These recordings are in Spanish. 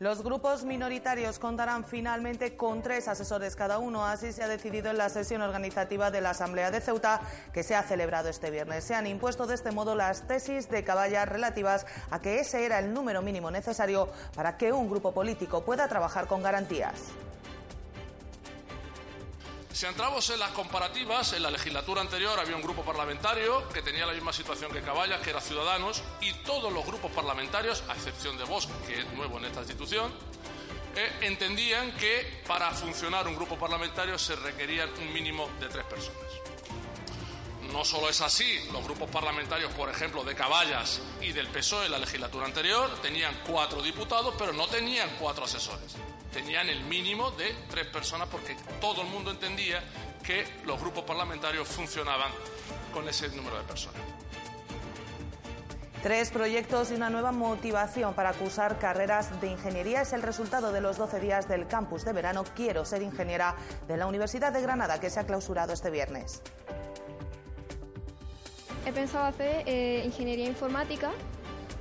Los grupos minoritarios contarán finalmente con tres asesores cada uno. Así se ha decidido en la sesión organizativa de la Asamblea de Ceuta que se ha celebrado este viernes. Se han impuesto de este modo las tesis de caballas relativas a que ese era el número mínimo necesario para que un grupo político pueda trabajar con garantías. Si entramos en las comparativas, en la legislatura anterior había un grupo parlamentario que tenía la misma situación que Caballas, que era Ciudadanos, y todos los grupos parlamentarios, a excepción de Vox, que es nuevo en esta institución, eh, entendían que para funcionar un grupo parlamentario se requerían un mínimo de tres personas. No solo es así, los grupos parlamentarios, por ejemplo, de Caballas y del PSOE en la legislatura anterior tenían cuatro diputados, pero no tenían cuatro asesores tenían el mínimo de tres personas porque todo el mundo entendía que los grupos parlamentarios funcionaban con ese número de personas. Tres proyectos y una nueva motivación para cursar carreras de ingeniería es el resultado de los 12 días del campus de verano Quiero ser ingeniera de la Universidad de Granada que se ha clausurado este viernes. He pensado hacer eh, ingeniería informática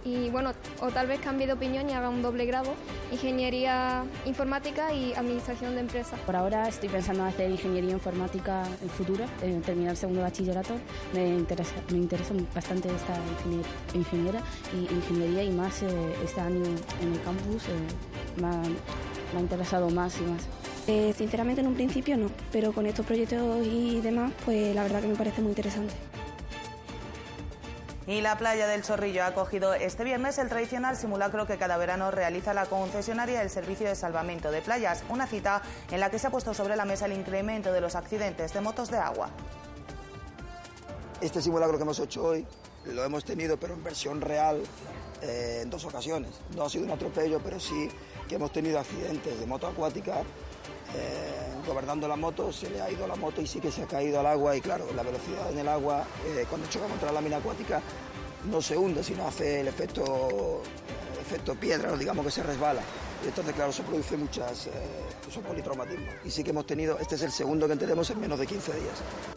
y bueno, o tal vez cambie de opinión y haga un doble grado, ingeniería informática y administración de empresas. Por ahora estoy pensando en hacer ingeniería informática en futuro, en terminar el segundo bachillerato. Me interesa, me interesa bastante esta ingeniera y ingeniería y más eh, este año en el campus eh, me, ha, interesado más y más. Eh, sinceramente en un principio no, pero con estos proyectos y demás, pues la verdad que me parece muy interesante. Y la playa del Chorrillo ha acogido este viernes el tradicional simulacro que cada verano realiza la concesionaria del Servicio de Salvamento de Playas, una cita en la que se ha puesto sobre la mesa el incremento de los accidentes de motos de agua. Este simulacro que hemos hecho hoy lo hemos tenido, pero en versión real, eh, en dos ocasiones. No ha sido un atropello, pero sí que hemos tenido accidentes de moto acuática. Eh, gobernando la moto, se le ha ido la moto y sí que se ha caído al agua y claro, la velocidad en el agua eh, cuando choca contra la lámina acuática no se hunde, sino hace el efecto, efecto piedra, digamos que se resbala. Y entonces, claro, se produce muchas, eh, politraumatismos. Y sí que hemos tenido, este es el segundo que tenemos en menos de 15 días.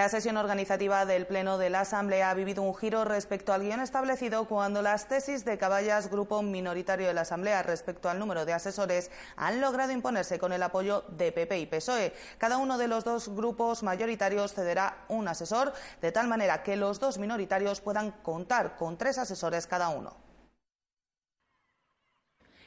La sesión organizativa del Pleno de la Asamblea ha vivido un giro respecto al guion establecido cuando las tesis de Caballas, grupo minoritario de la Asamblea, respecto al número de asesores, han logrado imponerse con el apoyo de PP y PSOE. Cada uno de los dos grupos mayoritarios cederá un asesor, de tal manera que los dos minoritarios puedan contar con tres asesores cada uno.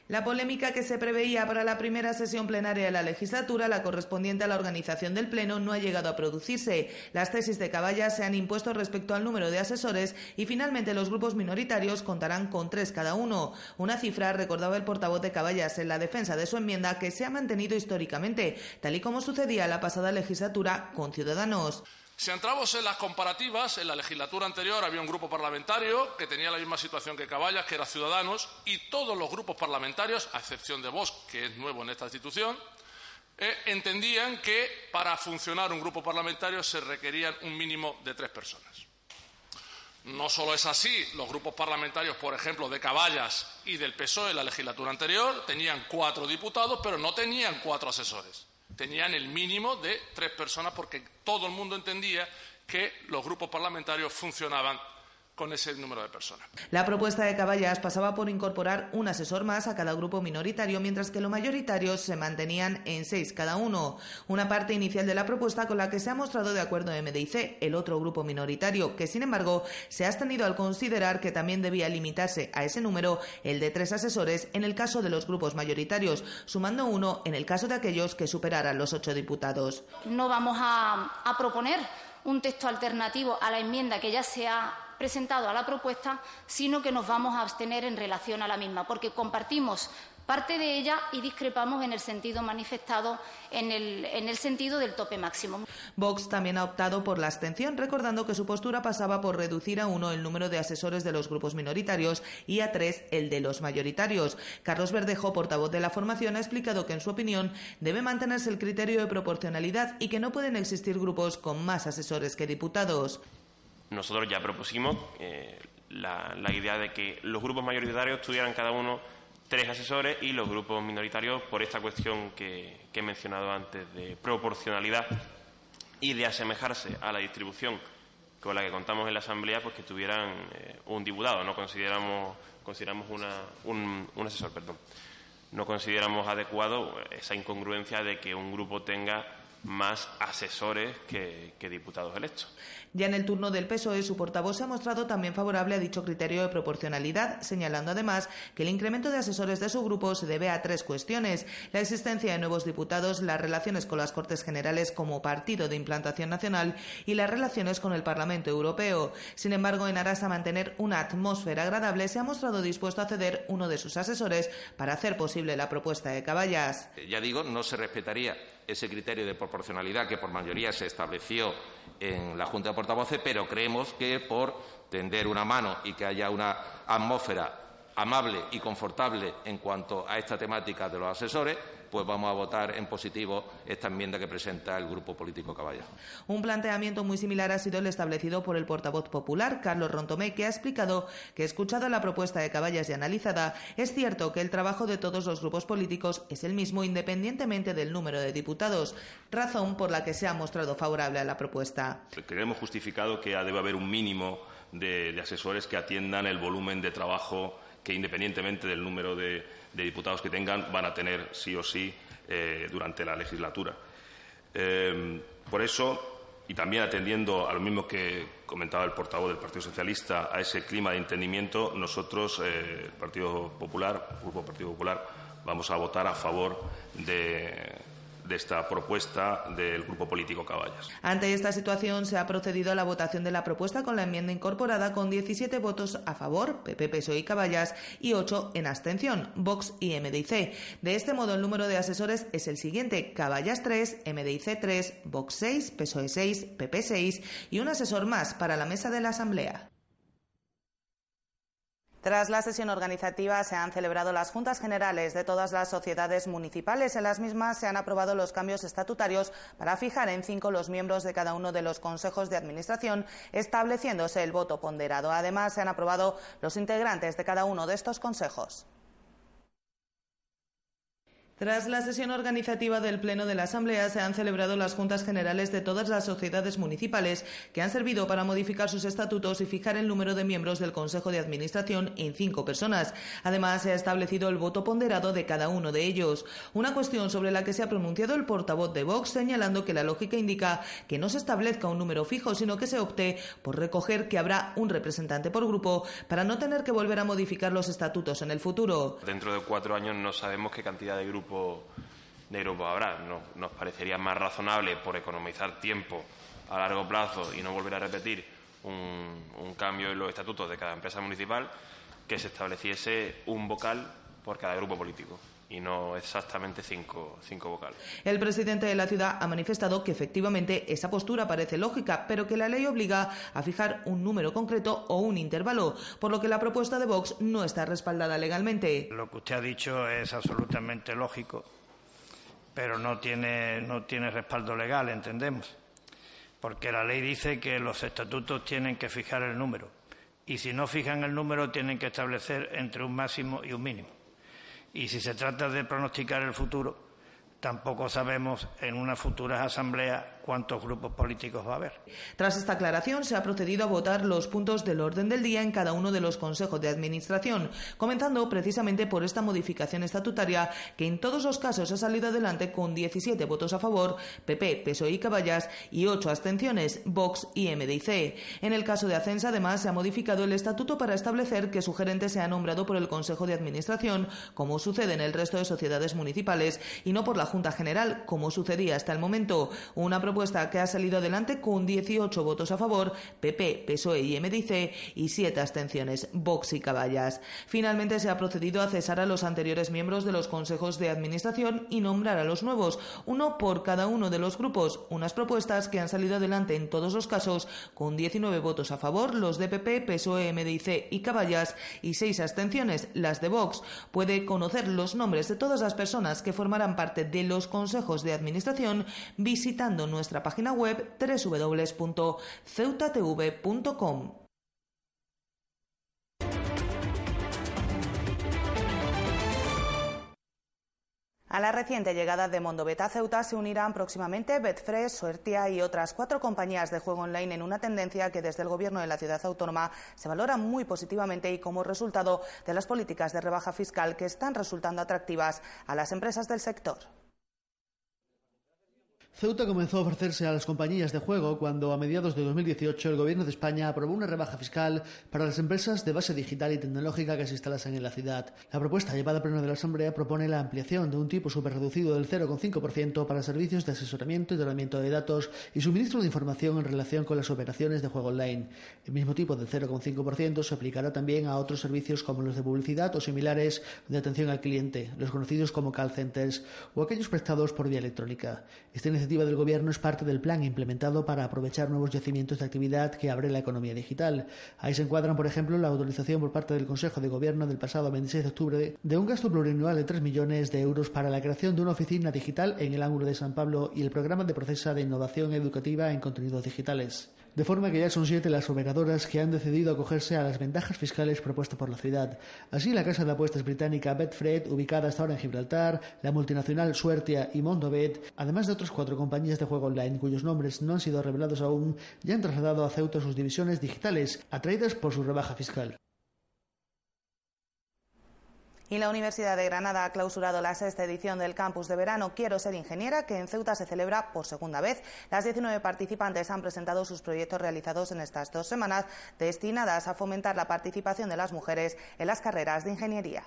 La polémica que se preveía para la primera sesión plenaria de la legislatura, la correspondiente a la organización del Pleno, no ha llegado a producirse. Las tesis de Caballas se han impuesto respecto al número de asesores y finalmente los grupos minoritarios contarán con tres cada uno. Una cifra, recordaba el portavoz de Caballas en la defensa de su enmienda, que se ha mantenido históricamente, tal y como sucedía la pasada legislatura con Ciudadanos. Si entramos en las comparativas, en la legislatura anterior había un grupo parlamentario que tenía la misma situación que Caballas, que era Ciudadanos, y todos los grupos parlamentarios, a excepción de Vox, que es nuevo en esta institución, eh, entendían que para funcionar un grupo parlamentario se requerían un mínimo de tres personas. No solo es así, los grupos parlamentarios, por ejemplo, de Caballas y del PSOE en la legislatura anterior tenían cuatro diputados, pero no tenían cuatro asesores tenían el mínimo de tres personas porque todo el mundo entendía que los grupos parlamentarios funcionaban con ese número de personas. La propuesta de Caballas pasaba por incorporar un asesor más a cada grupo minoritario, mientras que los mayoritarios se mantenían en seis cada uno. Una parte inicial de la propuesta con la que se ha mostrado de acuerdo MDIC, el otro grupo minoritario, que sin embargo se ha abstenido al considerar que también debía limitarse a ese número el de tres asesores en el caso de los grupos mayoritarios, sumando uno en el caso de aquellos que superaran los ocho diputados. No vamos a, a proponer un texto alternativo a la enmienda que ya se ha presentado a la propuesta, sino que nos vamos a abstener en relación a la misma, porque compartimos parte de ella y discrepamos en el sentido manifestado en el, el sentido del tope máximo. Vox también ha optado por la abstención, recordando que su postura pasaba por reducir a uno el número de asesores de los grupos minoritarios y a tres el de los mayoritarios. Carlos Verdejo, portavoz de la formación, ha explicado que, en su opinión, debe mantenerse el criterio de proporcionalidad y que no pueden existir grupos con más asesores que diputados. Nosotros ya propusimos eh, la, idea de que los grupos mayoritarios tuvieran cada uno tres asesores y los grupos minoritarios por esta cuestión que, he mencionado antes de proporcionalidad y de asemejarse a la distribución con la que contamos en la Asamblea, pues que tuvieran eh, un diputado. No consideramos, consideramos un, un asesor, perdón. No consideramos adecuado esa incongruencia de que un grupo tenga más asesores que, diputados electos. Ya en el turno del PSOE, su portavoz se ha mostrado también favorable a dicho criterio de proporcionalidad, señalando además que el incremento de asesores de su grupo se debe a tres cuestiones. La existencia de nuevos diputados, las relaciones con las Cortes Generales como partido de implantación nacional y las relaciones con el Parlamento Europeo. Sin embargo, en aras a mantener una atmósfera agradable, se ha mostrado dispuesto a ceder uno de sus asesores para hacer posible la propuesta de Caballas. Ya digo, no se respetaría ese criterio de proporcionalidad que por mayoría se estableció en la Junta de Portavoces, pero creemos que por tender una mano y que haya una atmósfera amable y confortable en cuanto a esta temática de los asesores, pues vamos a votar en positivo esta enmienda que presenta el Grupo Político Caballa. Un planteamiento muy similar ha sido el establecido por el portavoz popular, Carlos Rontomé, que ha explicado que, escuchada la propuesta de Caballas y analizada, es cierto que el trabajo de todos los grupos políticos es el mismo independientemente del número de diputados, razón por la que se ha mostrado favorable a la propuesta. Creemos justificado que debe haber un mínimo de asesores que atiendan el volumen de trabajo que, independientemente del número de diputados que tengan van a tener sí o sí eh, durante la legislatura. Eh, por eso, y también atendiendo a lo mismo que comentaba el portavoz del Partido Socialista, a ese clima de entendimiento, nosotros, eh, el Partido Popular, el Grupo Partido Popular, vamos a votar a favor de, de esta propuesta del Grupo Político Caballas. Ante esta situación se ha procedido a la votación de la propuesta con la enmienda incorporada con 17 votos a favor, PP, PSOE y Caballas, y 8 en abstención, Vox y MDIC. De este modo, el número de asesores es el siguiente, Caballas 3, MDIC 3, Vox 6, PSOE 6, PP 6 y un asesor más para la mesa de la Asamblea. Tras la sesión organizativa se han celebrado las juntas generales de todas las sociedades municipales. En las mismas se han aprobado los cambios estatutarios para fijar en cinco los miembros de cada uno de los consejos de administración, estableciéndose el voto ponderado. Además, se han aprobado los integrantes de cada uno de estos consejos. Tras la sesión organizativa del Pleno de la Asamblea se han celebrado las juntas generales de todas las sociedades municipales que han servido para modificar sus estatutos y fijar el número de miembros del Consejo de Administración en cinco personas. Además, se ha establecido el voto ponderado de cada uno de ellos. Una cuestión sobre la que se ha pronunciado el portavoz de Vox señalando que la lógica indica que no se establezca un número fijo, sino que se opte por recoger que habrá un representante por grupo para no tener que volver a modificar los estatutos en el futuro. Dentro de cuatro años no sabemos qué cantidad de grupos de grupo habrá. nos parecería más razonable, por economizar tiempo a largo plazo y no volver a repetir un, cambio en los estatutos de cada empresa municipal, que se estableciese un vocal por cada grupo político y no exactamente cinco, cinco, vocales. El presidente de la ciudad ha manifestado que efectivamente esa postura parece lógica, pero que la ley obliga a fijar un número concreto o un intervalo, por lo que la propuesta de Vox no está respaldada legalmente. Lo que usted ha dicho es absolutamente lógico, pero no tiene, no tiene respaldo legal, entendemos, porque la ley dice que los estatutos tienen que fijar el número y si no fijan el número tienen que establecer entre un máximo y un mínimo y si se trata de pronosticar el futuro, tampoco sabemos en una futura asamblea cuántos grupos políticos va a haber. Tras esta aclaración, se ha procedido a votar los puntos del orden del día en cada uno de los consejos de administración, comenzando precisamente por esta modificación estatutaria que en todos los casos ha salido adelante con 17 votos a favor, PP, PSOE y Caballas, y 8 abstenciones, Vox y MDIC. En el caso de Ascensa, además, se ha modificado el estatuto para establecer que su gerente sea nombrado por el Consejo de Administración, como sucede en el resto de sociedades municipales, y no por la Junta General, como sucedía hasta el momento. Una propuesta que ha salido adelante con 18 votos a favor, PP, PSOE y MDC y 7 abstenciones, Vox y Caballas. Finalmente se ha procedido a cesar a los anteriores miembros de los consejos de administración y nombrar a los nuevos, uno por cada uno de los grupos, unas propuestas que han salido adelante en todos los casos con 19 votos a favor, los de PP, PSOE, MDC y Caballas y 6 abstenciones, las de Vox. Puede conocer los nombres de todas las personas que formarán parte de los consejos de administración visitando nuestra página web www.ceutatv.com. A la reciente llegada de Mondobet a Ceuta se unirán próximamente Betfred, Suertia y otras cuatro compañías de juego online en una tendencia que desde el Gobierno de la ciudad autónoma se valora muy positivamente y como resultado de las políticas de rebaja fiscal que están resultando atractivas a las empresas del sector. Ceuta comenzó a ofrecerse a las compañías de juego cuando, a mediados de 2018, el Gobierno de España aprobó una rebaja fiscal para las empresas de base digital y tecnológica que se instalasen en la ciudad. La propuesta llevada a pleno de la Asamblea propone la ampliación de un tipo superreducido del 0,5% para servicios de asesoramiento y tratamiento de datos y suministro de información en relación con las operaciones de juego online. El mismo tipo del 0,5% se aplicará también a otros servicios como los de publicidad o similares de atención al cliente, los conocidos como call centers o aquellos prestados por vía electrónica. Este iniciativa del Gobierno es parte del plan implementado para aprovechar nuevos yacimientos de actividad que abre la economía digital. Ahí se encuadran, por ejemplo, la autorización por parte del Consejo de Gobierno del pasado 26 de octubre de un gasto plurianual de 3 millones de euros para la creación de una oficina digital en el ángulo de San Pablo y el programa de procesa de innovación educativa en contenidos digitales de forma que ya son siete las operadoras que han decidido acogerse a las ventajas fiscales propuestas por la ciudad. Así, la casa de apuestas británica Betfred, ubicada hasta ahora en Gibraltar, la multinacional Suertia y Mondobet, además de otras cuatro compañías de juego online cuyos nombres no han sido revelados aún, ya han trasladado a Ceuta sus divisiones digitales, atraídas por su rebaja fiscal. Y la Universidad de Granada ha clausurado la sexta edición del campus de verano Quiero ser ingeniera, que en Ceuta se celebra por segunda vez. Las 19 participantes han presentado sus proyectos realizados en estas dos semanas, destinadas a fomentar la participación de las mujeres en las carreras de ingeniería.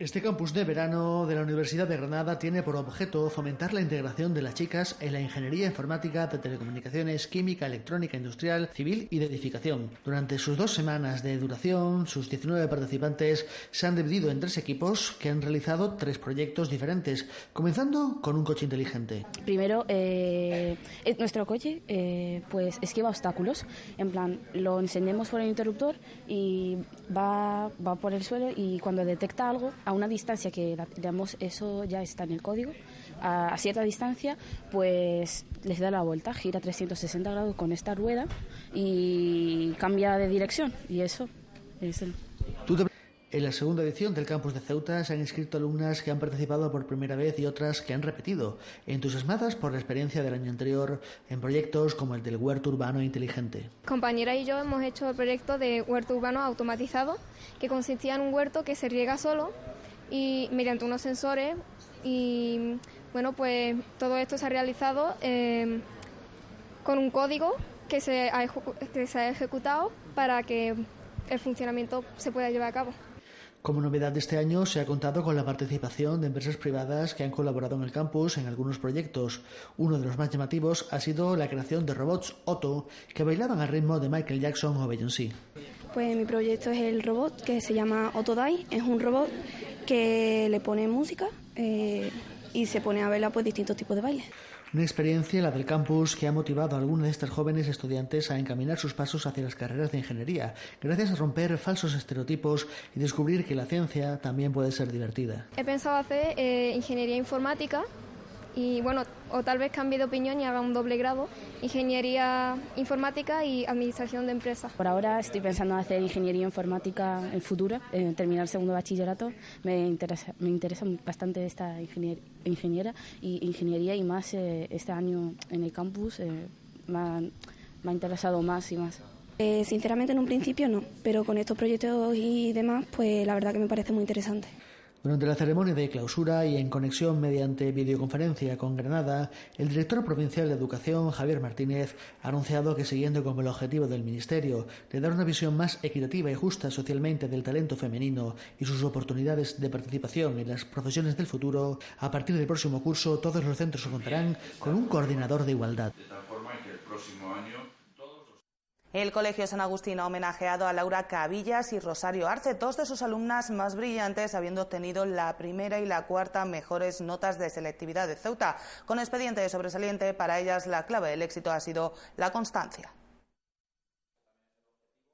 Este campus de verano de la Universidad de Granada tiene por objeto fomentar la integración de las chicas en la ingeniería informática de telecomunicaciones, química, electrónica, industrial, civil y de edificación. Durante sus dos semanas de duración, sus 19 participantes se han dividido en tres equipos que han realizado tres proyectos diferentes, comenzando con un coche inteligente. Primero, eh, eh, nuestro coche eh, pues esquiva obstáculos. En plan, lo encendemos por el interruptor y va, va por el suelo y cuando detecta algo a una distancia que, digamos, eso ya está en el código, a, cierta distancia, pues les da la vuelta, gira 360 grados con esta rueda y cambia de dirección. Y eso es el... En la segunda edición del campus de Ceuta se han inscrito alumnas que han participado por primera vez y otras que han repetido, entusiasmadas por la experiencia del año anterior en proyectos como el del huerto urbano inteligente. Compañera y yo hemos hecho el proyecto de huerto urbano automatizado, que consistía en un huerto que se riega solo y mediante unos sensores y bueno pues todo esto se ha realizado eh, con un código que se, ha, que se ha ejecutado para que el funcionamiento se pueda llevar a cabo. Como novedad de este año se ha contado con la participación de empresas privadas que han colaborado en el campus en algunos proyectos. Uno de los más llamativos ha sido la creación de robots Otto que bailaban al ritmo de Michael Jackson o Beyoncé. Pues mi proyecto es el robot que se llama Otodai. Es un robot que le pone música eh, y se pone a bailar pues distintos tipos de bailes. Una experiencia, la del campus, que ha motivado a algunas de estas jóvenes estudiantes a encaminar sus pasos hacia las carreras de ingeniería, gracias a romper falsos estereotipos y descubrir que la ciencia también puede ser divertida. He pensado hacer eh, ingeniería informática y bueno, o tal vez cambie de opinión y haga un doble grado, ingeniería informática y administración de empresas. Por ahora estoy pensando en hacer ingeniería informática en futuro, en terminar el segundo bachillerato. Me interesa, me interesa bastante esta ingeniera y ingeniería y más eh, este año en el campus eh, me, ha, me, ha, interesado más y más. Eh, sinceramente en un principio no, pero con estos proyectos y demás, pues la verdad que me parece muy interesante. Durante la ceremonia de clausura y en conexión mediante videoconferencia con Granada, el director provincial de Educación, Javier Martínez, ha anunciado que siguiendo con el objetivo del Ministerio de dar una visión más equitativa y justa socialmente del talento femenino y sus oportunidades de participación en las profesiones del futuro, a partir del próximo curso todos los centros contarán con un coordinador de igualdad. El Colegio San Agustín ha homenajeado a Laura Cabillas y Rosario Arce, dos de sus alumnas más brillantes, habiendo obtenido la primera y la cuarta mejores notas de selectividad de Ceuta. Con expediente sobresaliente, para ellas la clave del éxito ha sido la constancia.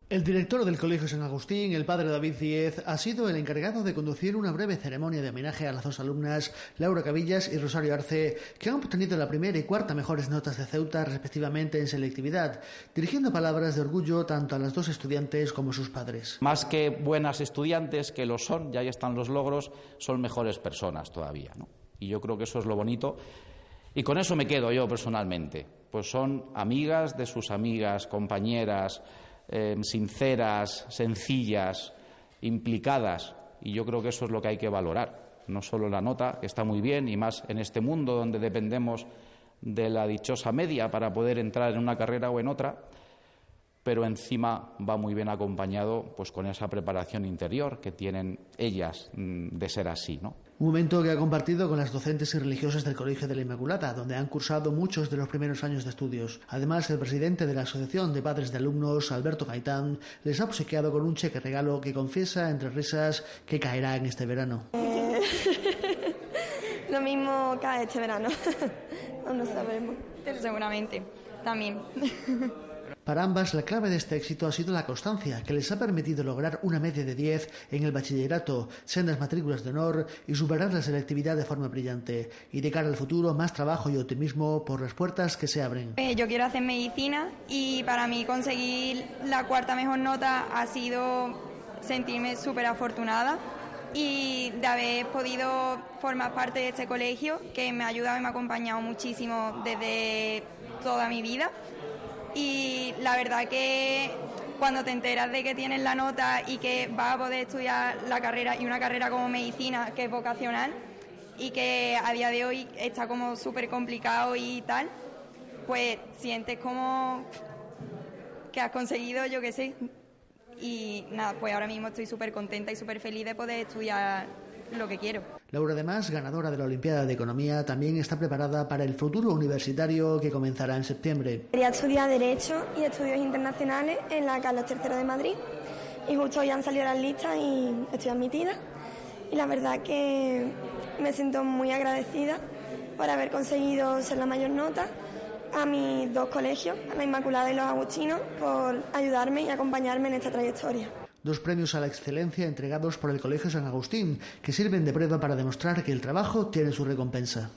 El director del Colegio San Agustín, el padre David Diez, ha sido el encargado de conducir una breve ceremonia de homenaje a las dos alumnas, Laura Cabillas y Rosario Arce, que han obtenido la primera y cuarta mejores notas de Ceuta, respectivamente en selectividad, dirigiendo palabras de orgullo tanto a las dos estudiantes como a sus padres. Más que buenas estudiantes, que lo son, ya ahí están los logros, son mejores personas todavía. ¿no? Y yo creo que eso es lo bonito. Y con eso me quedo yo personalmente. Pues son amigas de sus amigas, compañeras, Em, sinceras, sencillas, implicadas. Y yo creo que eso es lo que hay que valorar. No solo la nota, que está muy bien, y más en este mundo donde dependemos de la dichosa media para poder entrar en una carrera o en otra, pero encima va muy bien acompañado pues con esa preparación interior que tienen ellas mm, de ser así, ¿no? Un momento que ha compartido con las docentes y religiosas del Colegio de la Inmaculada, donde han cursado muchos de los primeros años de estudios. Además, el presidente de la Asociación de Padres de Alumnos, Alberto Gaitán, les ha obsequiado con un cheque regalo que confiesa entre risas que caerá en este verano. Eh, lo mismo cae este verano. no sabemos. Pero seguramente, también. Para ambas, la clave de este éxito ha sido la constancia, que les ha permitido lograr una media de 10 en el bachillerato, sendas matrículas de honor y superar la selectividad de forma brillante. Y de cara al futuro, más trabajo y optimismo por las puertas que se abren. Eh, yo quiero hacer medicina y para mí conseguir la cuarta mejor nota ha sido sentirme súper afortunada y de haber podido formar parte de este colegio que me ha ayudado y me ha acompañado muchísimo desde toda mi vida y la verdad que cuando te enteras de que tienes la nota y que vas a poder estudiar la carrera y una carrera como medicina que es vocacional y que a día de hoy está como súper complicado y tal, pues sientes como que has conseguido, yo qué sé. Y nada, pues ahora mismo estoy súper contenta y súper feliz de poder estudiar lo que quiero. Laura, además, ganadora de la Olimpiada de Economía, también está preparada para el futuro universitario que comenzará en septiembre. Quería estudiar Derecho y Estudios Internacionales en la Carlos III de Madrid y justo hoy han salido las listas y estoy admitida. Y la verdad que me siento muy agradecida por haber conseguido ser la mayor nota a mis dos colegios, a la Inmaculada y los Agustinos, por ayudarme y acompañarme en esta trayectoria dos premios a la excelencia entregados por el Colegio San Agustín, que sirven de prueba para demostrar que el trabajo tiene su recompensa.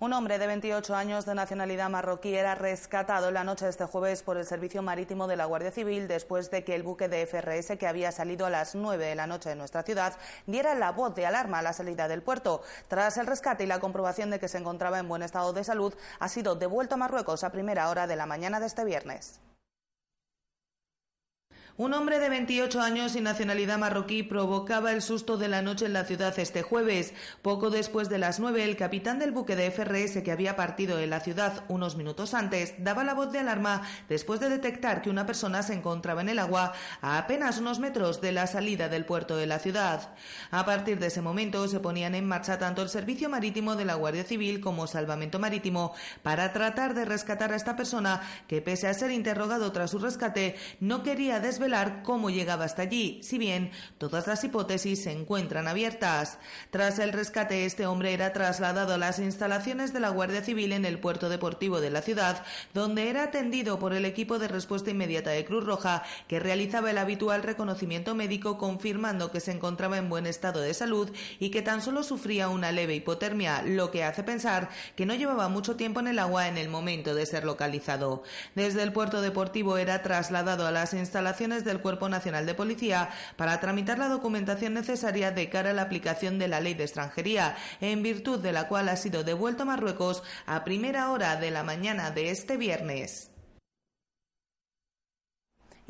Un hombre de 28 años de nacionalidad marroquí era rescatado la noche de este jueves por el Servicio Marítimo de la Guardia Civil después de que el buque de FRS que había salido a las 9 de la noche de nuestra ciudad diera la voz de alarma a la salida del puerto. Tras el rescate y la comprobación de que se encontraba en buen estado de salud, ha sido devuelto a Marruecos a primera hora de la mañana de este viernes. Un hombre de 28 años y nacionalidad marroquí provocaba el susto de la noche en la ciudad este jueves. Poco después de las 9, el capitán del buque de FRS que había partido en la ciudad unos minutos antes daba la voz de alarma después de detectar que una persona se encontraba en el agua a apenas unos metros de la salida del puerto de la ciudad. A partir de ese momento se ponían en marcha tanto el servicio marítimo de la Guardia Civil como Salvamento Marítimo para tratar de rescatar a esta persona que pese a ser interrogado tras su rescate no quería desvelar cómo llegaba hasta allí, si bien todas las hipótesis se encuentran abiertas. Tras el rescate, este hombre era trasladado a las instalaciones de la Guardia Civil en el puerto deportivo de la ciudad, donde era atendido por el equipo de respuesta inmediata de Cruz Roja, que realizaba el habitual reconocimiento médico confirmando que se encontraba en buen estado de salud y que tan solo sufría una leve hipotermia, lo que hace pensar que no llevaba mucho tiempo en el agua en el momento de ser localizado. Desde el puerto deportivo era trasladado a las instalaciones del Cuerpo Nacional de Policía para tramitar la documentación necesaria de cara a la aplicación de la ley de extranjería, en virtud de la cual ha sido devuelto a Marruecos a primera hora de la mañana de este viernes.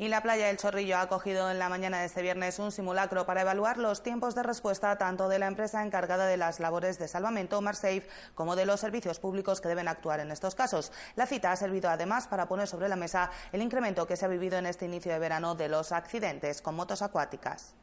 Y la playa del Chorrillo ha acogido en la mañana de este viernes un simulacro para evaluar los tiempos de respuesta tanto de la empresa encargada de las labores de salvamento, Marsafe, como de los servicios públicos que deben actuar en estos casos. La cita ha servido además para poner sobre la mesa el incremento que se ha vivido en este inicio de verano de los accidentes con motos acuáticas.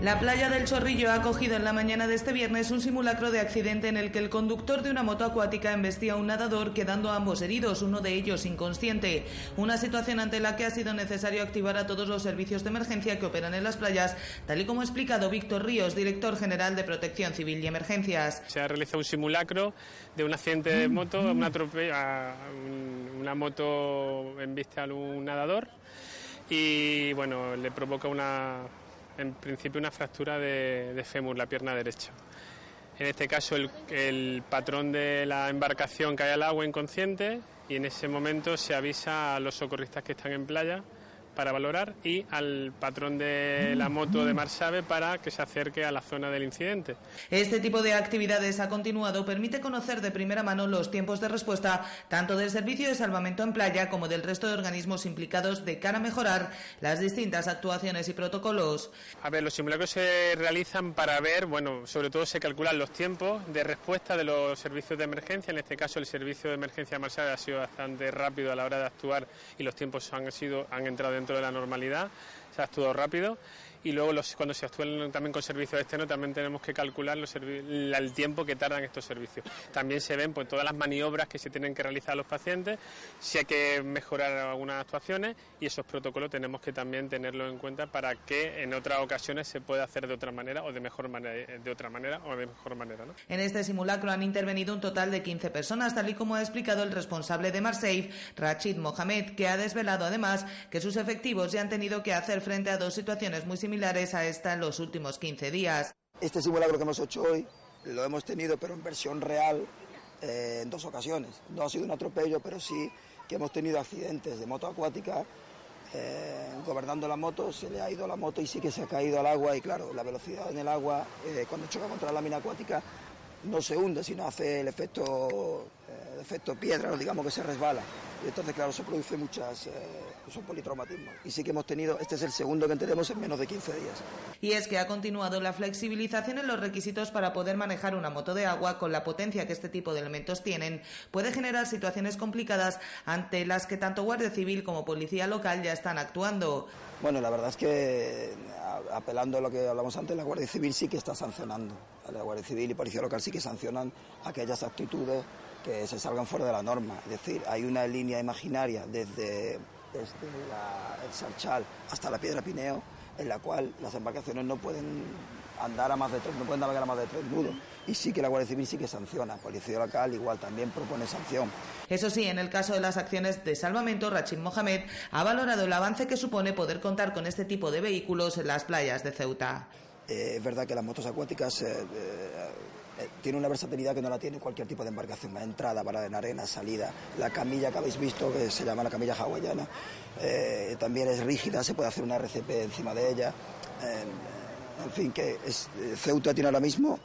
La playa del Chorrillo ha acogido en la mañana de este viernes un simulacro de accidente en el que el conductor de una moto acuática embestía a un nadador, quedando ambos heridos, uno de ellos inconsciente. Una situación ante la que ha sido necesario activar a todos los servicios de emergencia que operan en las playas, tal y como ha explicado Víctor Ríos, director general de Protección Civil y Emergencias. Se ha realizado un simulacro de un accidente de moto, una, una moto embiste a un nadador y bueno, le provoca una en principio una fractura de, de fémur, la pierna derecha. En este caso el, el, patrón de la embarcación cae al agua inconsciente y en ese momento se avisa a los socorristas que están en playa para valorar y al patrón de la moto de Marsave para que se acerque a la zona del incidente. Este tipo de actividades ha continuado permite conocer de primera mano los tiempos de respuesta tanto del servicio de salvamento en playa como del resto de organismos implicados de cara a mejorar las distintas actuaciones y protocolos. A ver, los simulacros se realizan para ver, bueno, sobre todo se calculan los tiempos de respuesta de los servicios de emergencia. En este caso, el servicio de emergencia Marsave ha sido bastante rápido a la hora de actuar y los tiempos han sido han entrado dentro de la normalidad, se ha actuado rápido y luego los, cuando se actúa también con servicios externos también tenemos que calcular los el tiempo que tardan estos servicios. También se ven pues, todas las maniobras que se tienen que realizar a los pacientes, si hay que mejorar algunas actuaciones y esos protocolos tenemos que también tenerlos en cuenta para que en otras ocasiones se pueda hacer de otra manera o de mejor manera, de otra manera o de mejor manera. ¿no? En este simulacro han intervenido un total de 15 personas, tal y como ha explicado el responsable de Marseille, Rachid Mohamed, que ha desvelado además que sus efectivos ya han tenido que hacer frente a dos situaciones muy similares a esta en los últimos 15 días. Este simulacro que hemos hecho hoy lo hemos tenido, pero en versión real, eh, en dos ocasiones. No ha sido un atropello, pero sí que hemos tenido accidentes de moto acuática. Eh, gobernando la moto, se le ha ido la moto y sí que se ha caído al agua y claro, la velocidad en el agua eh, cuando choca contra la lámina acuática no se hunde, sino hace el efecto, eh, el efecto piedra, digamos que se resbala. Y entonces, claro, se produce muchas, eh, son politraumatismos. Y sí que hemos tenido, este es el segundo que tenemos en menos de 15 días. Y es que ha continuado la flexibilización en los requisitos para poder manejar una moto de agua con la potencia que este tipo de elementos tienen. Puede generar situaciones complicadas ante las que tanto Guardia Civil como Policía Local ya están actuando. Bueno, la verdad es que apelando a lo que hablamos antes, la Guardia Civil sí que está sancionando. La Guardia Civil y Policía Local sí que sancionan aquellas actitudes que se salgan fuera de la norma. Es decir, hay una línea imaginaria desde, desde la, el Sarchal hasta la Piedra Pineo en la cual las embarcaciones no pueden andar a más de tres, no pueden navegar a más de tres nudos. Y sí que la Guardia Civil sí que sanciona. Policía local igual también propone sanción. Eso sí, en el caso de las acciones de salvamento, Rachid Mohamed ha valorado el avance que supone poder contar con este tipo de vehículos en las playas de Ceuta. Eh, es verdad que las motos acuáticas eh, eh, tienen una versatilidad que no la tiene cualquier tipo de embarcación. Entrada, parada en arena, salida. La camilla que habéis visto, que se llama la camilla hawaiana, eh, también es rígida, se puede hacer una RCP encima de ella. Eh, en fin, que es, Ceuta tiene ahora mismo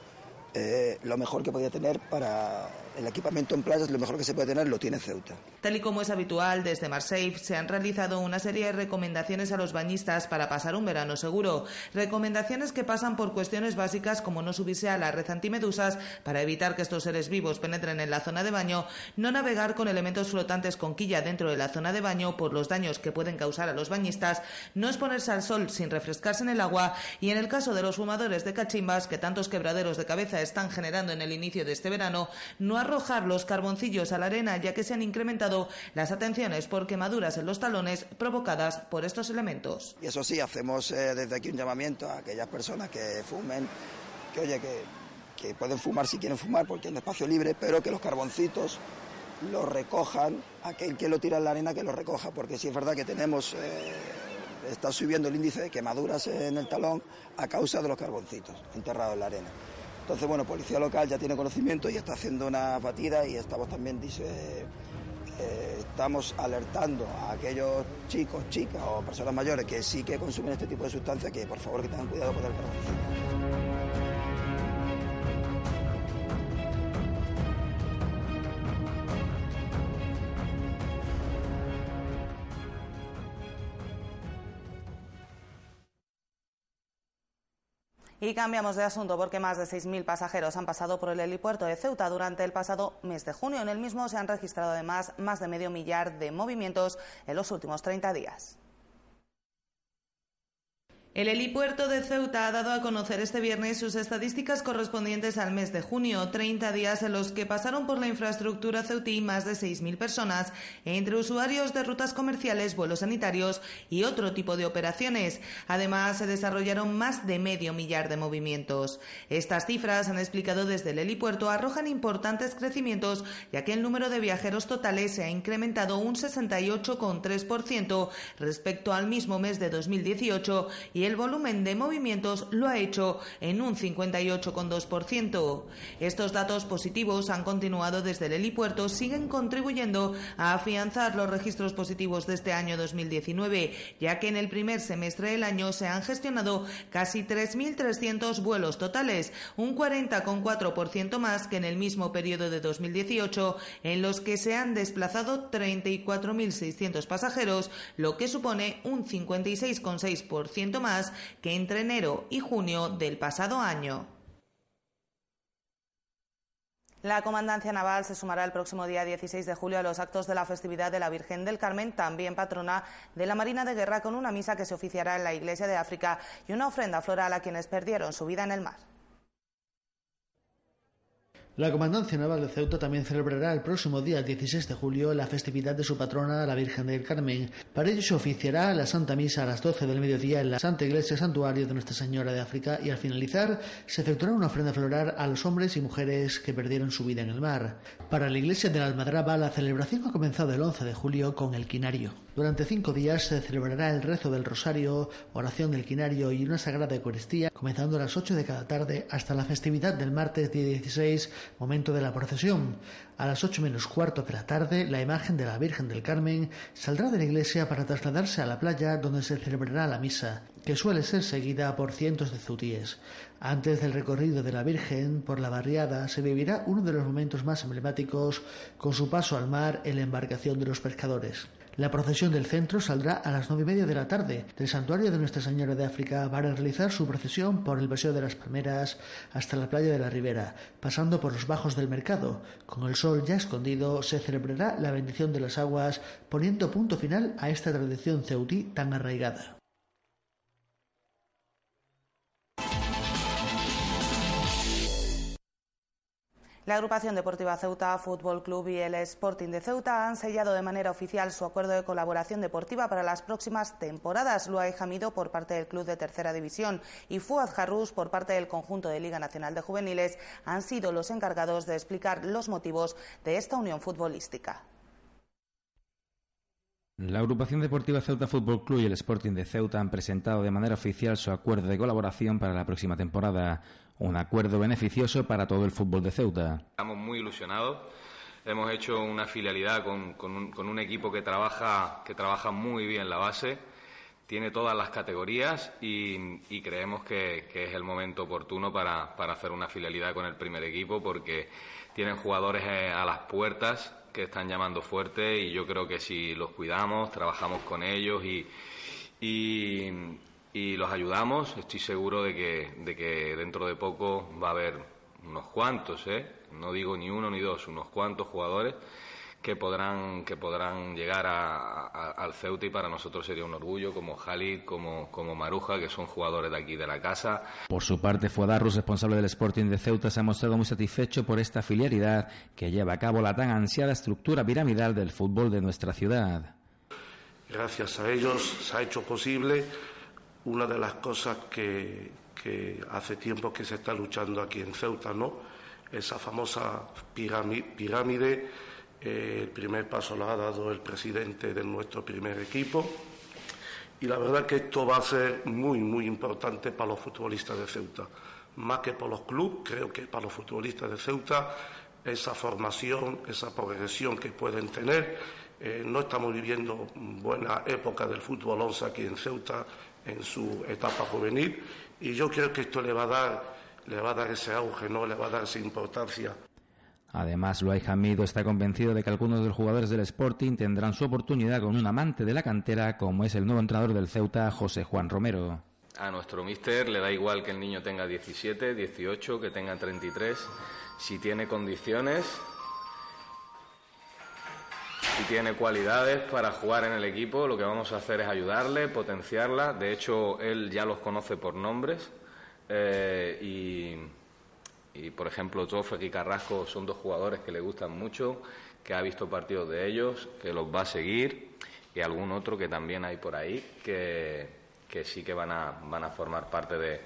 eh, lo mejor que podía tener para el equipamiento en playas, lo mejor que se puede tener lo tiene Ceuta. Tal y como es habitual, desde Marseille se han realizado una serie de recomendaciones a los bañistas para pasar un verano seguro. Recomendaciones que pasan por cuestiones básicas como no subirse a la red antimedusas para evitar que estos seres vivos penetren en la zona de baño, no navegar con elementos flotantes con quilla dentro de la zona de baño por los daños que pueden causar a los bañistas, no exponerse al sol sin refrescarse en el agua y en el caso de los fumadores de cachimbas que tantos quebraderos de cabeza están generando en el inicio de este verano, no arrojar los carboncillos a la arena ya que se han incrementado las atenciones por quemaduras en los talones provocadas por estos elementos. Y eso sí, hacemos eh, desde aquí un llamamiento a aquellas personas que fumen, que oye, que, pueden fumar si quieren fumar porque hay espacio libre, pero que los carboncitos los recojan, aquel que lo tira en la arena que lo recoja, porque sí es verdad que tenemos... Eh, está subiendo el índice de quemaduras en el talón a causa de los carboncitos enterrados en la arena. Entonces, bueno, policía local ya tiene conocimiento y está haciendo una batida y estamos también, dice, eh, estamos alertando a aquellos chicos, chicas o personas mayores que sí que consumen este tipo de sustancias que por favor que tengan cuidado con el carboncito. Y cambiamos de asunto porque más de 6.000 pasajeros han pasado por el helipuerto de Ceuta durante el pasado mes de junio. En el mismo se han registrado además más de medio millar de movimientos en los últimos 30 días. El helipuerto de Ceuta ha dado a conocer este viernes sus estadísticas correspondientes al mes de junio, 30 días en los que pasaron por la infraestructura ceutí más de 6.000 personas, entre usuarios de rutas comerciales, vuelos sanitarios y otro tipo de operaciones. Además, se desarrollaron más de medio millar de movimientos. Estas cifras, han explicado desde el helipuerto, arrojan importantes crecimientos, ya que el número de viajeros totales se ha incrementado un 68,3% respecto al mismo mes de 2018 y el volumen de movimientos lo ha hecho en un 58,2%. Estos datos positivos han continuado desde el helipuerto, siguen contribuyendo a afianzar los registros positivos de este año 2019, ya que en el primer semestre del año se han gestionado casi 3.300 vuelos totales, un 40,4% más que en el mismo periodo de 2018, en los que se han desplazado 34.600 pasajeros, lo que supone un 56,6% más que entre enero y junio del pasado año. La Comandancia Naval se sumará el próximo día 16 de julio a los actos de la festividad de la Virgen del Carmen, también patrona de la Marina de Guerra, con una misa que se oficiará en la Iglesia de África y una ofrenda floral a quienes perdieron su vida en el mar. La Comandancia Naval de Ceuta también celebrará el próximo día 16 de julio la festividad de su patrona, la Virgen del Carmen. Para ello se oficiará la Santa Misa a las 12 del mediodía en la Santa Iglesia Santuario de Nuestra Señora de África y al finalizar se efectuará una ofrenda floral a los hombres y mujeres que perdieron su vida en el mar. Para la Iglesia de la Almadraba la celebración ha comenzado el 11 de julio con el quinario. Durante cinco días se celebrará el rezo del Rosario, oración del quinario y una sagrada Eucaristía, comenzando a las 8 de cada tarde hasta la festividad del martes día 16 momento de la procesión. A las ocho menos cuarto de la tarde, la imagen de la Virgen del Carmen saldrá de la iglesia para trasladarse a la playa donde se celebrará la misa, que suele ser seguida por cientos de zutíes. Antes del recorrido de la Virgen por la barriada se vivirá uno de los momentos más emblemáticos con su paso al mar en la embarcación de los pescadores. La procesión del centro saldrá a las nueve y media de la tarde del santuario de Nuestra Señora de África para realizar su procesión por el Paseo de las Palmeras hasta la playa de la Ribera, pasando por los bajos del mercado. Con el sol ya escondido, se celebrará la bendición de las aguas, poniendo punto final a esta tradición ceutí tan arraigada. La agrupación deportiva Ceuta Fútbol Club y el Sporting de Ceuta han sellado de manera oficial su acuerdo de colaboración deportiva para las próximas temporadas. Luay Jamido por parte del club de Tercera División y Fuad Jarrus por parte del conjunto de Liga Nacional de Juveniles han sido los encargados de explicar los motivos de esta unión futbolística. La agrupación deportiva Ceuta Fútbol Club y el Sporting de Ceuta han presentado de manera oficial su acuerdo de colaboración para la próxima temporada. Un acuerdo beneficioso para todo el fútbol de Ceuta. Estamos muy ilusionados. Hemos hecho una filialidad con, un, equipo que trabaja, que trabaja muy bien la base, tiene todas las categorías y, creemos que, es el momento oportuno para, hacer una filialidad con el primer equipo porque tienen jugadores eh, a las puertas que están llamando fuerte y yo creo que si los cuidamos, trabajamos con ellos y, y los ayudamos. Estoy seguro de que, de que dentro de poco va a haber unos cuantos, ¿eh? no digo ni uno ni dos, unos cuantos jugadores que podrán, que podrán llegar al Ceuta y para nosotros sería un orgullo, como Jalid, como, como Maruja, que son jugadores de aquí de la casa. Por su parte, Fuadarrus, responsable del Sporting de Ceuta, se ha mostrado muy satisfecho por esta filialidad que lleva a cabo la tan ansiada estructura piramidal del fútbol de nuestra ciudad. Gracias a ellos se ha hecho posible una de las cosas que, hace tiempo que se está luchando aquí en Ceuta, ¿no? Esa famosa pirámide, el primer paso lo ha dado el presidente de nuestro primer equipo Y la verdad que esto va a ser muy, muy importante para los futbolistas de Ceuta. Más que para los clubes, creo que para los futbolistas de Ceuta, esa formación, esa progresión que pueden tener. Eh, no estamos viviendo buena época del fútbol 11 aquí en Ceuta en su etapa juvenil y yo creo que esto le va a dar, le va a dar ese auge, no le va a dar esa importancia. Además, Luay Hamido está convencido de que algunos de los jugadores del Sporting tendrán su oportunidad con un amante de la cantera como es el nuevo entrenador del Ceuta, José Juan Romero. A nuestro mister le da igual que el niño tenga 17, 18, que tenga 33. Si tiene condiciones, si tiene cualidades para jugar en el equipo, lo que vamos a hacer es ayudarle, potenciarla. De hecho, él ya los conoce por nombres eh, y y por ejemplo, Joffre y Carrasco son dos jugadores que le gustan mucho, que ha visto partidos de ellos, que los va a seguir, y algún otro que también hay por ahí, que, que sí que van a, van a formar parte de,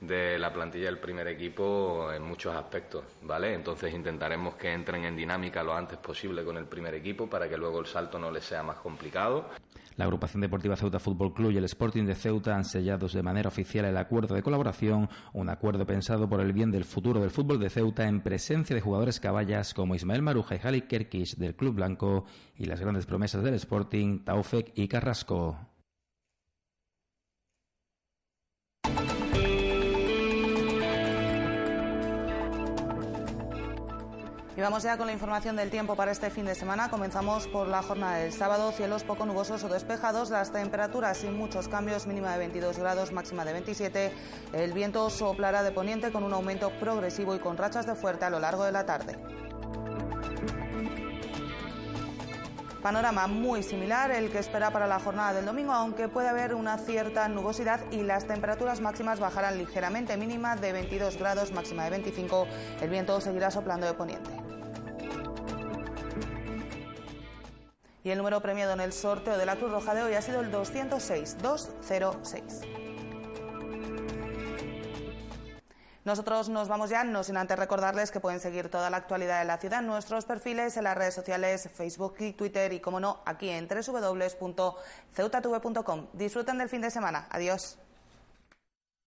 de la plantilla del primer equipo en muchos aspectos, ¿vale? Entonces intentaremos que entren en dinámica lo antes posible con el primer equipo para que luego el salto no les sea más complicado. La agrupación deportiva Ceuta Fútbol Club y el Sporting de Ceuta han sellado de manera oficial el acuerdo de colaboración, un acuerdo pensado por el bien del futuro del fútbol de Ceuta en presencia de jugadores caballas como Ismael Maruja y Jali Kerkish del Club Blanco y las grandes promesas del Sporting, Taufek y Carrasco. Y vamos ya con la información del tiempo para este fin de semana. Comenzamos por la jornada del sábado. Cielos poco nubosos o despejados. Las temperaturas sin muchos cambios. Mínima de 22 grados, máxima de 27. El viento soplará de poniente con un aumento progresivo y con rachas de fuerte a lo largo de la tarde. Panorama muy similar el que espera para la jornada del domingo, aunque puede haber una cierta nubosidad y las temperaturas máximas bajarán ligeramente, mínima de 22 grados, máxima de 25. El viento seguirá soplando de poniente. Y el número premiado en el sorteo de la Cruz Roja de hoy ha sido el 206, 206. Nosotros nos vamos ya, no sin antes recordarles que pueden seguir toda la actualidad de la ciudad en nuestros perfiles en las redes sociales Facebook y Twitter y, como no, aquí en www.ceutatv.com. Disfruten del fin de semana. Adiós.